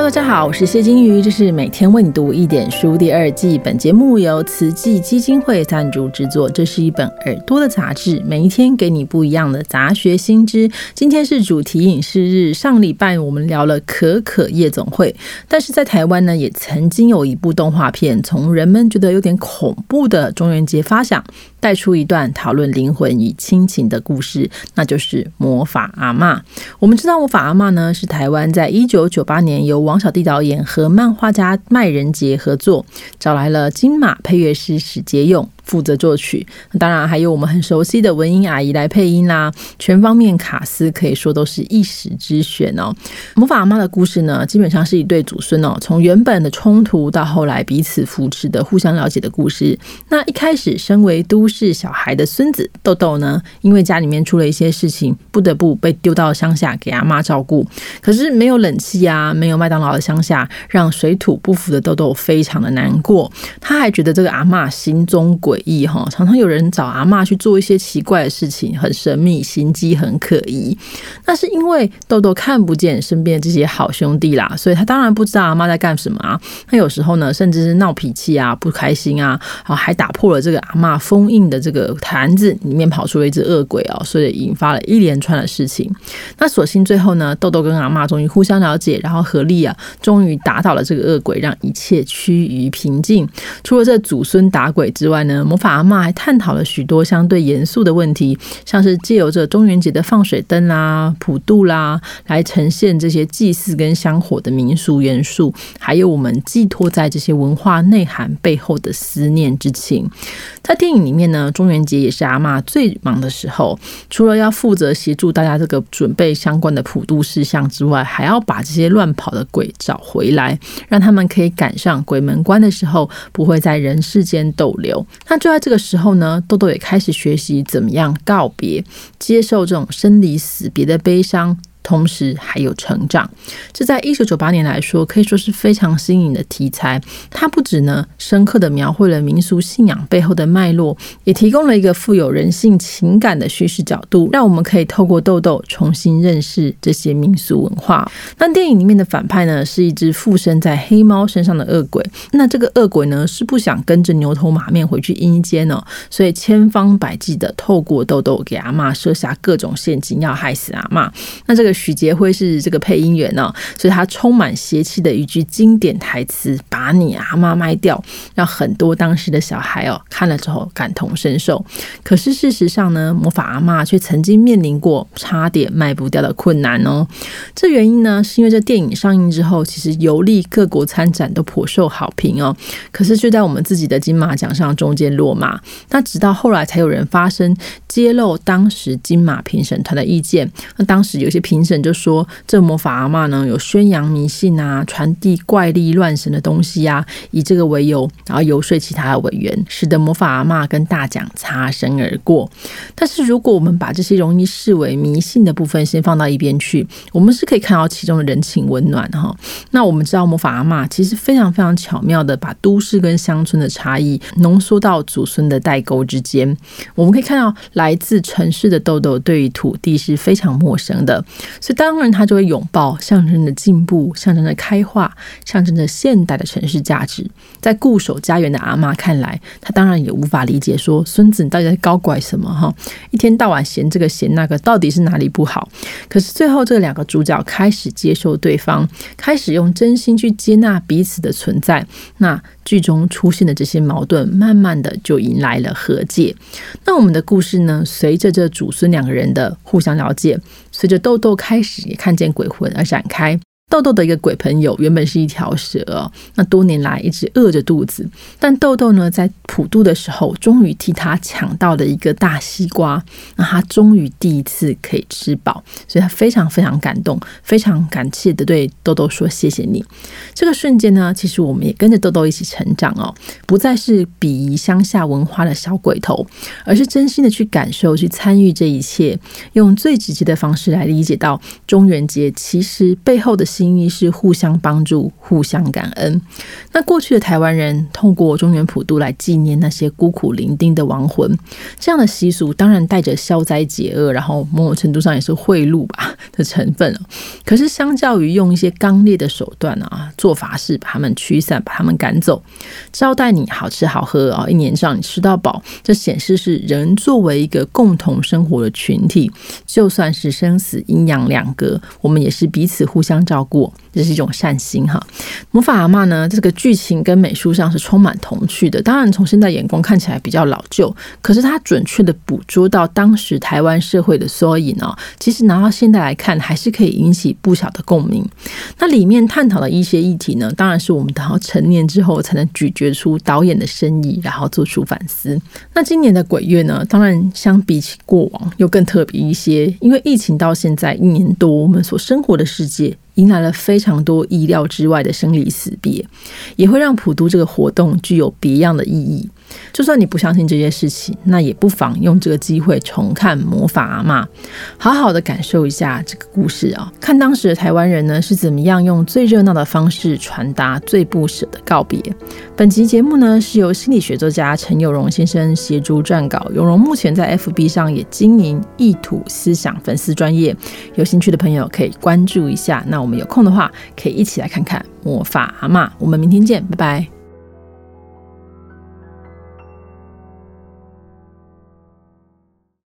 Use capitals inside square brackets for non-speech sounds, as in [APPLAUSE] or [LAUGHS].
Hello，大家好，我是谢金鱼，这是每天为你读一点书第二季。本节目由慈济基金会赞助制作。这是一本耳朵的杂志，每一天给你不一样的杂学新知。今天是主题影视日，上礼拜我们聊了可可夜总会，但是在台湾呢，也曾经有一部动画片，从人们觉得有点恐怖的中元节发想。带出一段讨论灵魂与亲情的故事，那就是《魔法阿妈》。我们知道，《魔法阿妈》呢是台湾在一九九八年由王小弟导演和漫画家麦仁杰合作，找来了金马配乐师史杰勇。负责作曲，当然还有我们很熟悉的文英阿姨来配音啦。全方面卡司可以说都是一时之选哦。魔法阿妈的故事呢，基本上是一对祖孙哦，从原本的冲突到后来彼此扶持的互相了解的故事。那一开始，身为都市小孩的孙子豆豆呢，因为家里面出了一些事情，不得不被丢到乡下给阿妈照顾。可是没有冷气啊，没有麦当劳的乡下，让水土不服的豆豆非常的难过。他还觉得这个阿妈心中鬼。异哈，常常有人找阿妈去做一些奇怪的事情，很神秘，心机很可疑。那是因为豆豆看不见身边这些好兄弟啦，所以他当然不知道阿妈在干什么啊。那有时候呢，甚至是闹脾气啊，不开心啊，然后还打破了这个阿妈封印的这个坛子，里面跑出了一只恶鬼哦，所以引发了一连串的事情。那所幸最后呢，豆豆跟阿妈终于互相了解，然后合力啊，终于打倒了这个恶鬼，让一切趋于平静。除了这祖孙打鬼之外呢？魔法阿妈还探讨了许多相对严肃的问题，像是借由着中元节的放水灯啦、普渡啦，来呈现这些祭祀跟香火的民俗元素，还有我们寄托在这些文化内涵背后的思念之情。在电影里面呢，中元节也是阿妈最忙的时候，除了要负责协助大家这个准备相关的普渡事项之外，还要把这些乱跑的鬼找回来，让他们可以赶上鬼门关的时候，不会在人世间逗留。那就在这个时候呢，豆豆也开始学习怎么样告别、接受这种生离死别的悲伤。同时还有成长，这在一九九八年来说可以说是非常新颖的题材。它不止呢深刻的描绘了民俗信仰背后的脉络，也提供了一个富有人性情感的叙事角度，让我们可以透过豆豆重新认识这些民俗文化。那电影里面的反派呢是一只附身在黑猫身上的恶鬼。那这个恶鬼呢是不想跟着牛头马面回去阴间哦，所以千方百计的透过豆豆给阿妈设下各种陷阱，要害死阿妈。那这个。许杰辉是这个配音员呢，所以他充满邪气的一句经典台词：“把把你阿妈卖掉”，让很多当时的小孩哦看了之后感同身受。可是事实上呢，魔法阿妈却曾经面临过差点卖不掉的困难哦。这原因呢，是因为这电影上映之后，其实游历各国参展都颇受好评哦。可是却在我们自己的金马奖上中间落马。那直到后来才有人发声揭露当时金马评审团的意见。那当时有些评。评审就说，这魔法阿妈呢有宣扬迷信啊、传递怪力乱神的东西呀，以这个为由，然后游说其他的委员，使得魔法阿妈跟大奖擦身而过。但是，如果我们把这些容易视为迷信的部分先放到一边去，我们是可以看到其中的人情温暖哈。那我们知道，魔法阿妈其实非常非常巧妙的把都市跟乡村的差异浓缩到祖孙的代沟之间。我们可以看到，来自城市的豆豆对于土地是非常陌生的。所以当然，他就会拥抱象征着进步、象征着开化、象征着现代的城市是价值。在固守家园的阿妈看来，他当然也无法理解说孙子你到底在高拐什么哈？一天到晚嫌这个嫌那个，到底是哪里不好？可是最后，这两个主角开始接受对方，开始用真心去接纳彼此的存在。那剧中出现的这些矛盾，慢慢的就迎来了和解。那我们的故事呢，随着这祖孙两个人的互相了解，随着豆豆开始也看见鬼魂而展开。豆豆的一个鬼朋友原本是一条蛇，那多年来一直饿着肚子。但豆豆呢，在普渡的时候，终于替他抢到了一个大西瓜，那他终于第一次可以吃饱，所以他非常非常感动，非常感谢的对豆豆说：“谢谢你。”这个瞬间呢，其实我们也跟着豆豆一起成长哦，不再是鄙夷乡下文化的小鬼头，而是真心的去感受、去参与这一切，用最直接的方式来理解到中元节其实背后的。心意是互相帮助、互相感恩。那过去的台湾人透过中原普渡来纪念那些孤苦伶仃的亡魂，这样的习俗当然带着消灾解厄，然后某种程度上也是贿赂吧 [LAUGHS] 的成分。可是相较于用一些刚烈的手段啊，做法是把他们驱散、把他们赶走，招待你好吃好喝啊，一年让你吃到饱，这显示是人作为一个共同生活的群体，就算是生死阴阳两隔，我们也是彼此互相照顾。过这是一种善心哈，魔法阿妈呢？这个剧情跟美术上是充满童趣的。当然，从现在眼光看起来比较老旧，可是它准确的捕捉到当时台湾社会的缩影哦。其实拿到现在来看，还是可以引起不小的共鸣。那里面探讨的一些议题呢，当然是我们等到成年之后才能咀嚼出导演的深意，然后做出反思。那今年的鬼月呢，当然相比起过往又更特别一些，因为疫情到现在一年多，我们所生活的世界。迎来了非常多意料之外的生离死别，也会让普渡这个活动具有别样的意义。就算你不相信这些事情，那也不妨用这个机会重看《魔法阿妈》，好好的感受一下这个故事啊！看当时的台湾人呢是怎么样用最热闹的方式传达最不舍的告别。本集节目呢是由心理学作家陈友荣先生协助撰稿，友荣目前在 FB 上也经营意图思想粉丝专业，有兴趣的朋友可以关注一下。那我们有空的话，可以一起来看看《魔法阿妈》。我们明天见，拜拜。